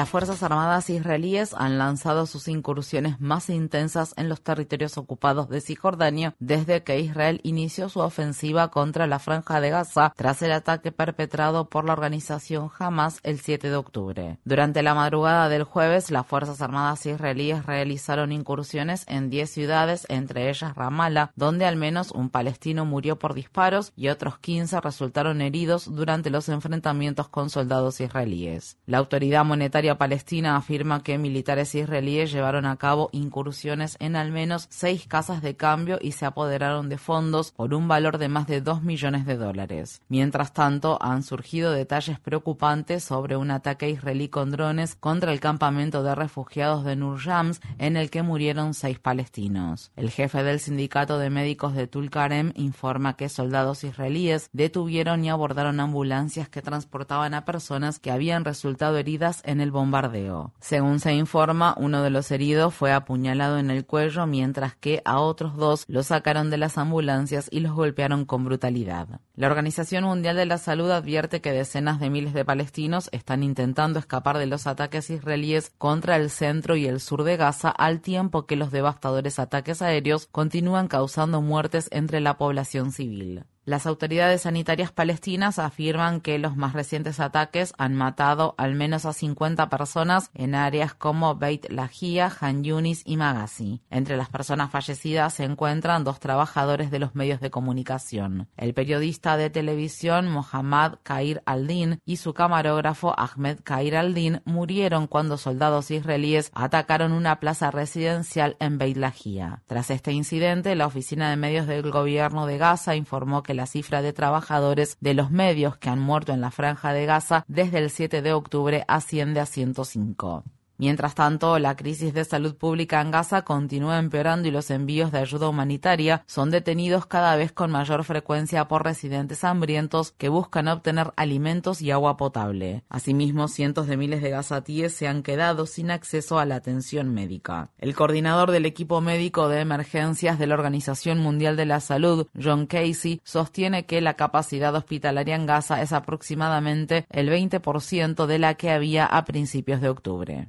Las Fuerzas Armadas israelíes han lanzado sus incursiones más intensas en los territorios ocupados de Cisjordania desde que Israel inició su ofensiva contra la franja de Gaza tras el ataque perpetrado por la organización Hamas el 7 de octubre. Durante la madrugada del jueves, las Fuerzas Armadas israelíes realizaron incursiones en 10 ciudades, entre ellas Ramallah, donde al menos un palestino murió por disparos y otros 15 resultaron heridos durante los enfrentamientos con soldados israelíes. La autoridad monetaria palestina afirma que militares israelíes llevaron a cabo incursiones en al menos seis casas de cambio y se apoderaron de fondos por un valor de más de dos millones de dólares. Mientras tanto, han surgido detalles preocupantes sobre un ataque israelí con drones contra el campamento de refugiados de Nur Shams, en el que murieron seis palestinos. El jefe del sindicato de médicos de Tulkarem informa que soldados israelíes detuvieron y abordaron ambulancias que transportaban a personas que habían resultado heridas en el bombardeo. Según se informa, uno de los heridos fue apuñalado en el cuello mientras que a otros dos los sacaron de las ambulancias y los golpearon con brutalidad. La Organización Mundial de la Salud advierte que decenas de miles de palestinos están intentando escapar de los ataques israelíes contra el centro y el sur de Gaza al tiempo que los devastadores ataques aéreos continúan causando muertes entre la población civil. Las autoridades sanitarias palestinas afirman que los más recientes ataques han matado al menos a 50 personas en áreas como Beit Lahia, Han Yunis y Maghazi. Entre las personas fallecidas se encuentran dos trabajadores de los medios de comunicación. El periodista de televisión Mohammad Kair al-Din y su camarógrafo Ahmed Kair al-Din murieron cuando soldados israelíes atacaron una plaza residencial en Beit Lahia. Tras este incidente, la oficina de medios del gobierno de Gaza informó que la cifra de trabajadores de los medios que han muerto en la franja de Gaza desde el 7 de octubre asciende a 105. Mientras tanto, la crisis de salud pública en Gaza continúa empeorando y los envíos de ayuda humanitaria son detenidos cada vez con mayor frecuencia por residentes hambrientos que buscan obtener alimentos y agua potable. Asimismo, cientos de miles de gazatíes se han quedado sin acceso a la atención médica. El coordinador del equipo médico de emergencias de la Organización Mundial de la Salud, John Casey, sostiene que la capacidad hospitalaria en Gaza es aproximadamente el 20% de la que había a principios de octubre.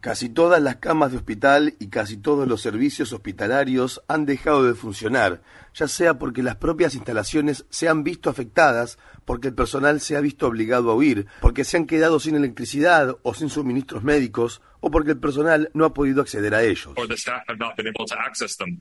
Casi todas las camas de hospital y casi todos los servicios hospitalarios han dejado de funcionar, ya sea porque las propias instalaciones se han visto afectadas, porque el personal se ha visto obligado a huir, porque se han quedado sin electricidad o sin suministros médicos, o porque el personal no ha podido acceder a ellos.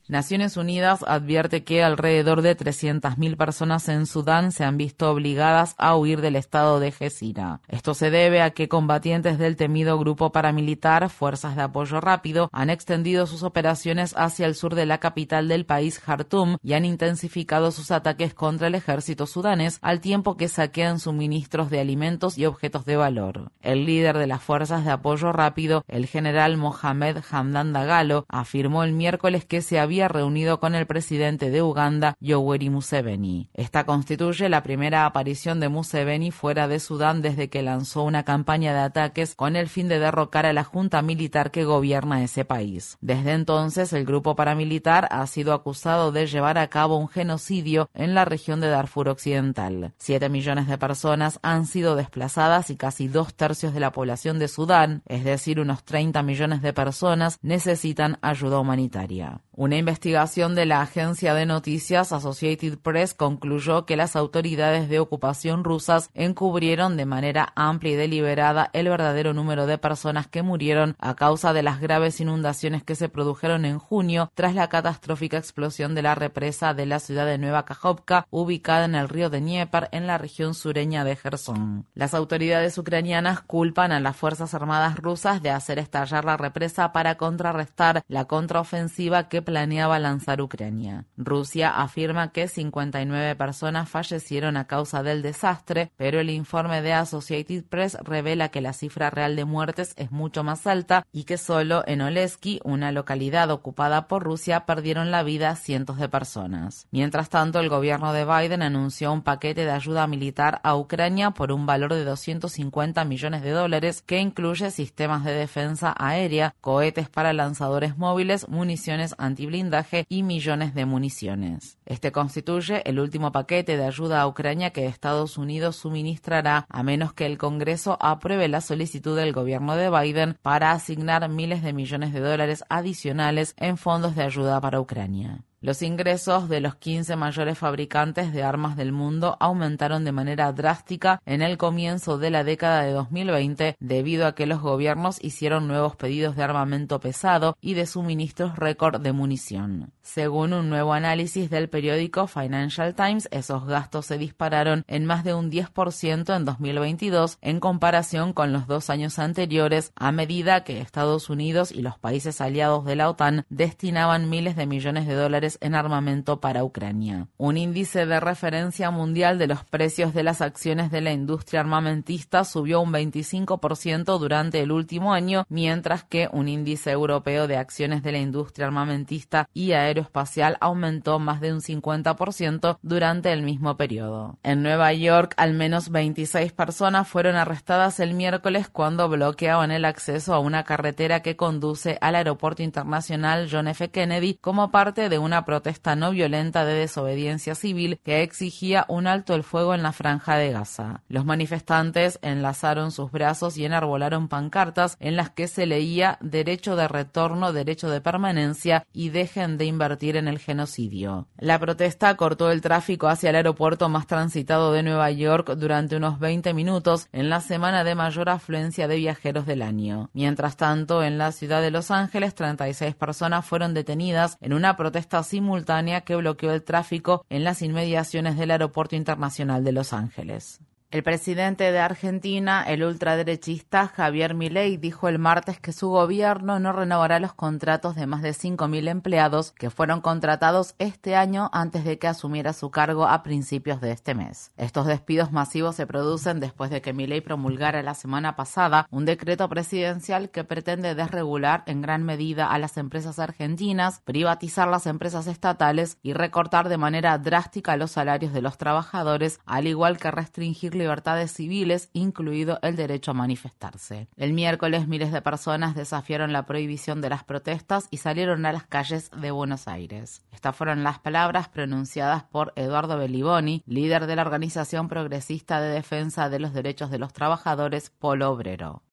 Naciones Unidas advierte que alrededor de 300.000 personas en Sudán se han visto obligadas a huir del estado de Gesira. Esto se debe a que combatientes del temido grupo paramilitar Fuerzas de Apoyo Rápido han extendido sus operaciones hacia el sur de la capital del país, Jartum, y han intensificado sus ataques contra el ejército sudanés al tiempo que saquean suministros de alimentos y objetos de valor. El líder de las Fuerzas de Apoyo Rápido, el general Mohamed Hamdan Dagalo afirmó el miércoles que se había reunido con el presidente de Uganda, Yoweri Museveni. Esta constituye la primera aparición de Museveni fuera de Sudán desde que lanzó una campaña de ataques con el fin de derrocar a la junta militar que gobierna ese país. Desde entonces, el grupo paramilitar ha sido acusado de llevar a cabo un genocidio en la región de Darfur Occidental. Siete millones de personas han sido desplazadas y casi dos tercios de la población de Sudán, es decir, unos 30 millones de personas necesitan ayuda humanitaria. Una investigación de la agencia de noticias Associated Press concluyó que las autoridades de ocupación rusas encubrieron de manera amplia y deliberada el verdadero número de personas que murieron a causa de las graves inundaciones que se produjeron en junio tras la catastrófica explosión de la represa de la ciudad de Nueva Kajovka, ubicada en el río de Dnieper, en la región sureña de Gerson. Las autoridades ucranianas culpan a las Fuerzas Armadas rusas de hacer estallar la represa para contrarrestar la contraofensiva que planeaba lanzar Ucrania. Rusia afirma que 59 personas fallecieron a causa del desastre, pero el informe de Associated Press revela que la cifra real de muertes es mucho más alta y que solo en Oleski, una localidad ocupada por Rusia, perdieron la vida cientos de personas. Mientras tanto, el gobierno de Biden anunció un paquete de ayuda militar a Ucrania por un valor de 250 millones de dólares que incluye sistemas de defensa aérea, cohetes para lanzadores móviles, municiones antiblindaje y millones de municiones. Este constituye el último paquete de ayuda a Ucrania que Estados Unidos suministrará a menos que el Congreso apruebe la solicitud del gobierno de Biden para asignar miles de millones de dólares adicionales en fondos de ayuda para Ucrania. Los ingresos de los 15 mayores fabricantes de armas del mundo aumentaron de manera drástica en el comienzo de la década de 2020 debido a que los gobiernos hicieron nuevos pedidos de armamento pesado y de suministros récord de munición. Según un nuevo análisis del periódico Financial Times, esos gastos se dispararon en más de un 10% en 2022 en comparación con los dos años anteriores a medida que Estados Unidos y los países aliados de la OTAN destinaban miles de millones de dólares en armamento para Ucrania. Un índice de referencia mundial de los precios de las acciones de la industria armamentista subió un 25% durante el último año, mientras que un índice europeo de acciones de la industria armamentista y aeroespacial aumentó más de un 50% durante el mismo periodo. En Nueva York, al menos 26 personas fueron arrestadas el miércoles cuando bloqueaban el acceso a una carretera que conduce al aeropuerto internacional John F. Kennedy como parte de una protesta no violenta de desobediencia civil que exigía un alto el fuego en la franja de Gaza. Los manifestantes enlazaron sus brazos y enarbolaron pancartas en las que se leía derecho de retorno, derecho de permanencia y dejen de invertir en el genocidio. La protesta cortó el tráfico hacia el aeropuerto más transitado de Nueva York durante unos 20 minutos en la semana de mayor afluencia de viajeros del año. Mientras tanto, en la ciudad de Los Ángeles, 36 personas fueron detenidas en una protesta simultánea que bloqueó el tráfico en las inmediaciones del Aeropuerto Internacional de Los Ángeles. El presidente de Argentina, el ultraderechista Javier Milei, dijo el martes que su gobierno no renovará los contratos de más de 5.000 empleados que fueron contratados este año antes de que asumiera su cargo a principios de este mes. Estos despidos masivos se producen después de que Milei promulgara la semana pasada un decreto presidencial que pretende desregular en gran medida a las empresas argentinas, privatizar las empresas estatales y recortar de manera drástica los salarios de los trabajadores, al igual que restringir libertades civiles, incluido el derecho a manifestarse. El miércoles miles de personas desafiaron la prohibición de las protestas y salieron a las calles de Buenos Aires. Estas fueron las palabras pronunciadas por Eduardo Belliboni, líder de la organización progresista de defensa de los derechos de los trabajadores Polo Obrero.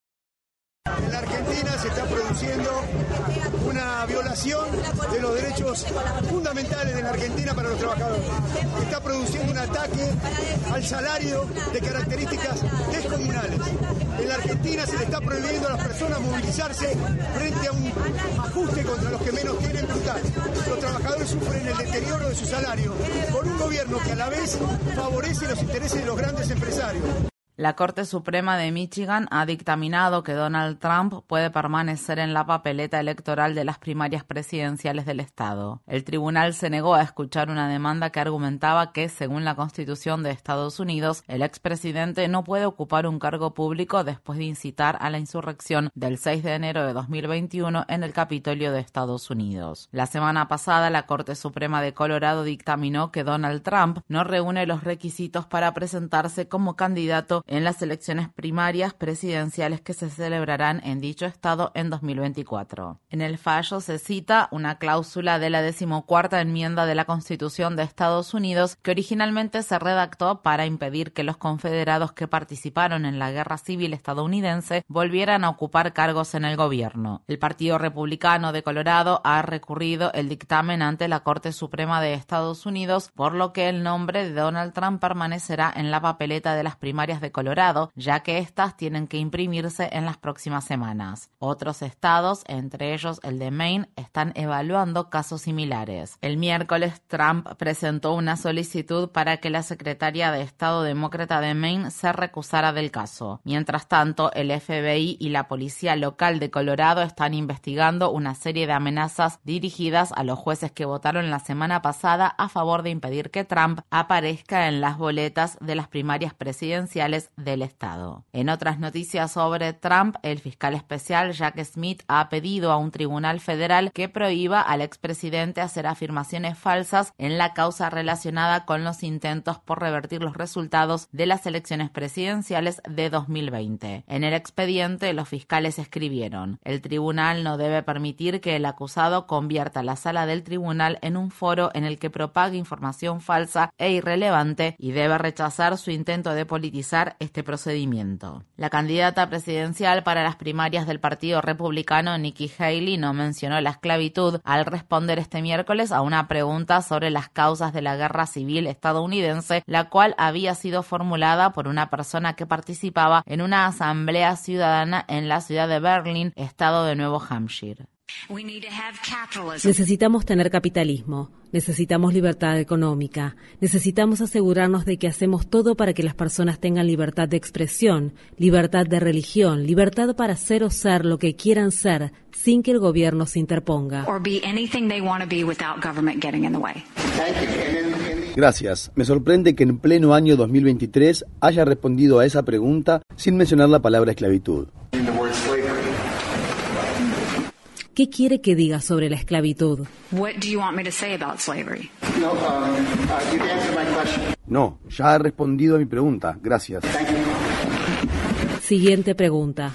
En la Argentina se está produciendo una violación de los derechos fundamentales de la Argentina para los trabajadores. Está produciendo un ataque al salario de características descomunales. En la Argentina se le está prohibiendo a las personas movilizarse frente a un ajuste contra los que menos tienen brutal. Los trabajadores sufren el deterioro de su salario con un gobierno que a la vez favorece los intereses de los grandes empresarios. La Corte Suprema de Michigan ha dictaminado que Donald Trump puede permanecer en la papeleta electoral de las primarias presidenciales del Estado. El tribunal se negó a escuchar una demanda que argumentaba que, según la Constitución de Estados Unidos, el expresidente no puede ocupar un cargo público después de incitar a la insurrección del 6 de enero de 2021 en el Capitolio de Estados Unidos. La semana pasada, la Corte Suprema de Colorado dictaminó que Donald Trump no reúne los requisitos para presentarse como candidato en las elecciones primarias presidenciales que se celebrarán en dicho estado en 2024. En el fallo se cita una cláusula de la decimocuarta enmienda de la Constitución de Estados Unidos que originalmente se redactó para impedir que los confederados que participaron en la guerra civil estadounidense volvieran a ocupar cargos en el gobierno. El Partido Republicano de Colorado ha recurrido el dictamen ante la Corte Suprema de Estados Unidos, por lo que el nombre de Donald Trump permanecerá en la papeleta de las primarias de Colorado, ya que éstas tienen que imprimirse en las próximas semanas. Otros estados, entre ellos el de Maine, están evaluando casos similares. El miércoles, Trump presentó una solicitud para que la secretaria de Estado demócrata de Maine se recusara del caso. Mientras tanto, el FBI y la policía local de Colorado están investigando una serie de amenazas dirigidas a los jueces que votaron la semana pasada a favor de impedir que Trump aparezca en las boletas de las primarias presidenciales del estado. En otras noticias sobre Trump, el fiscal especial Jack Smith ha pedido a un tribunal federal que prohíba al expresidente hacer afirmaciones falsas en la causa relacionada con los intentos por revertir los resultados de las elecciones presidenciales de 2020. En el expediente, los fiscales escribieron, el tribunal no debe permitir que el acusado convierta la sala del tribunal en un foro en el que propague información falsa e irrelevante y debe rechazar su intento de politizar este procedimiento. La candidata presidencial para las primarias del Partido Republicano, Nikki Haley, no mencionó la esclavitud al responder este miércoles a una pregunta sobre las causas de la guerra civil estadounidense, la cual había sido formulada por una persona que participaba en una asamblea ciudadana en la ciudad de Berlin, estado de Nuevo Hampshire. Necesitamos tener capitalismo, necesitamos libertad económica, necesitamos asegurarnos de que hacemos todo para que las personas tengan libertad de expresión, libertad de religión, libertad para ser o ser lo que quieran ser sin que el gobierno se interponga. Gracias. Me sorprende que en pleno año 2023 haya respondido a esa pregunta sin mencionar la palabra esclavitud. ¿Qué quiere que diga sobre la esclavitud? No, ya ha respondido a mi pregunta. Gracias. Siguiente pregunta.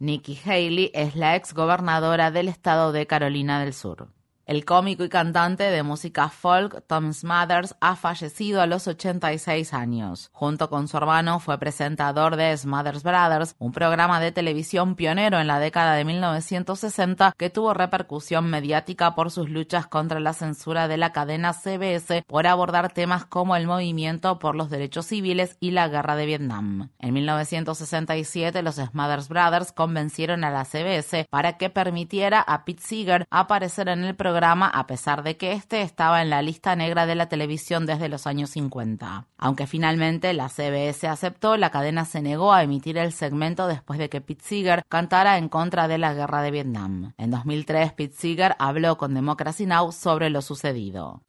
Nikki Haley es la ex gobernadora del estado de Carolina del Sur. El cómico y cantante de música folk Tom Smathers ha fallecido a los 86 años. Junto con su hermano fue presentador de Smathers Brothers, un programa de televisión pionero en la década de 1960 que tuvo repercusión mediática por sus luchas contra la censura de la cadena CBS por abordar temas como el movimiento por los derechos civiles y la guerra de Vietnam. En 1967 los Smathers Brothers convencieron a la CBS para que permitiera a Pete Seeger aparecer en el programa a pesar de que este estaba en la lista negra de la televisión desde los años 50. Aunque finalmente la CBS aceptó, la cadena se negó a emitir el segmento después de que Pete Seeger cantara en contra de la guerra de Vietnam. En 2003, Pete Seeger habló con Democracy Now! sobre lo sucedido.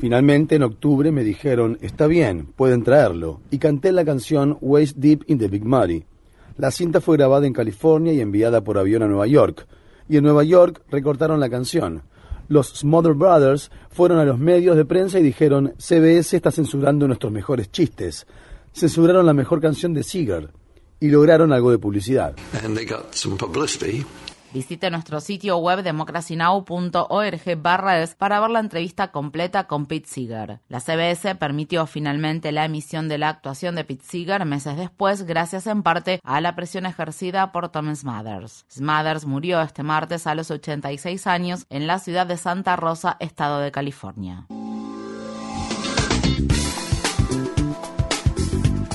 Finalmente en octubre me dijeron, está bien, pueden traerlo, y canté la canción Waist Deep in the Big Muddy. La cinta fue grabada en California y enviada por avión a Nueva York y en Nueva York recortaron la canción. Los Smother Brothers fueron a los medios de prensa y dijeron, CBS está censurando nuestros mejores chistes. Censuraron la mejor canción de Seeger y lograron algo de publicidad. Visite nuestro sitio web democracynow.org para ver la entrevista completa con Pete Seeger. La CBS permitió finalmente la emisión de la actuación de Pete Seeger meses después gracias en parte a la presión ejercida por Tom Smathers. Smathers murió este martes a los 86 años en la ciudad de Santa Rosa, estado de California.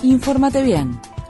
Infórmate bien